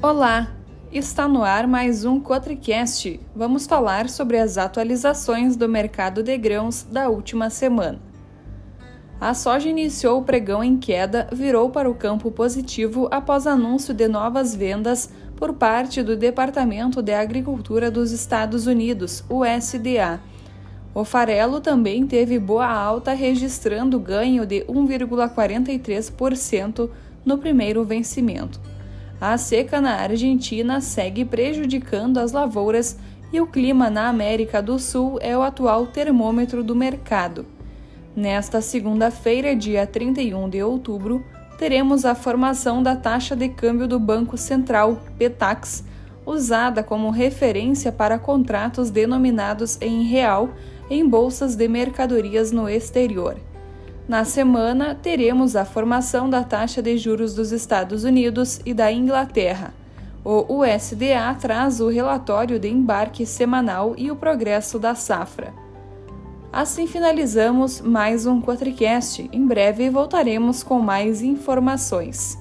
Olá, está no ar mais um Cotricast. Vamos falar sobre as atualizações do mercado de grãos da última semana. A soja iniciou o pregão em queda, virou para o campo positivo após anúncio de novas vendas por parte do Departamento de Agricultura dos Estados Unidos, USDA. O farelo também teve boa alta, registrando ganho de 1,43% no primeiro vencimento. A seca na Argentina segue prejudicando as lavouras e o clima na América do Sul é o atual termômetro do mercado. Nesta segunda-feira, dia 31 de outubro, teremos a formação da taxa de câmbio do Banco Central, PETAX, usada como referência para contratos denominados em real em bolsas de mercadorias no exterior. Na semana, teremos a formação da taxa de juros dos Estados Unidos e da Inglaterra. O USDA traz o relatório de embarque semanal e o progresso da safra. Assim finalizamos mais um Quatricast. Em breve voltaremos com mais informações.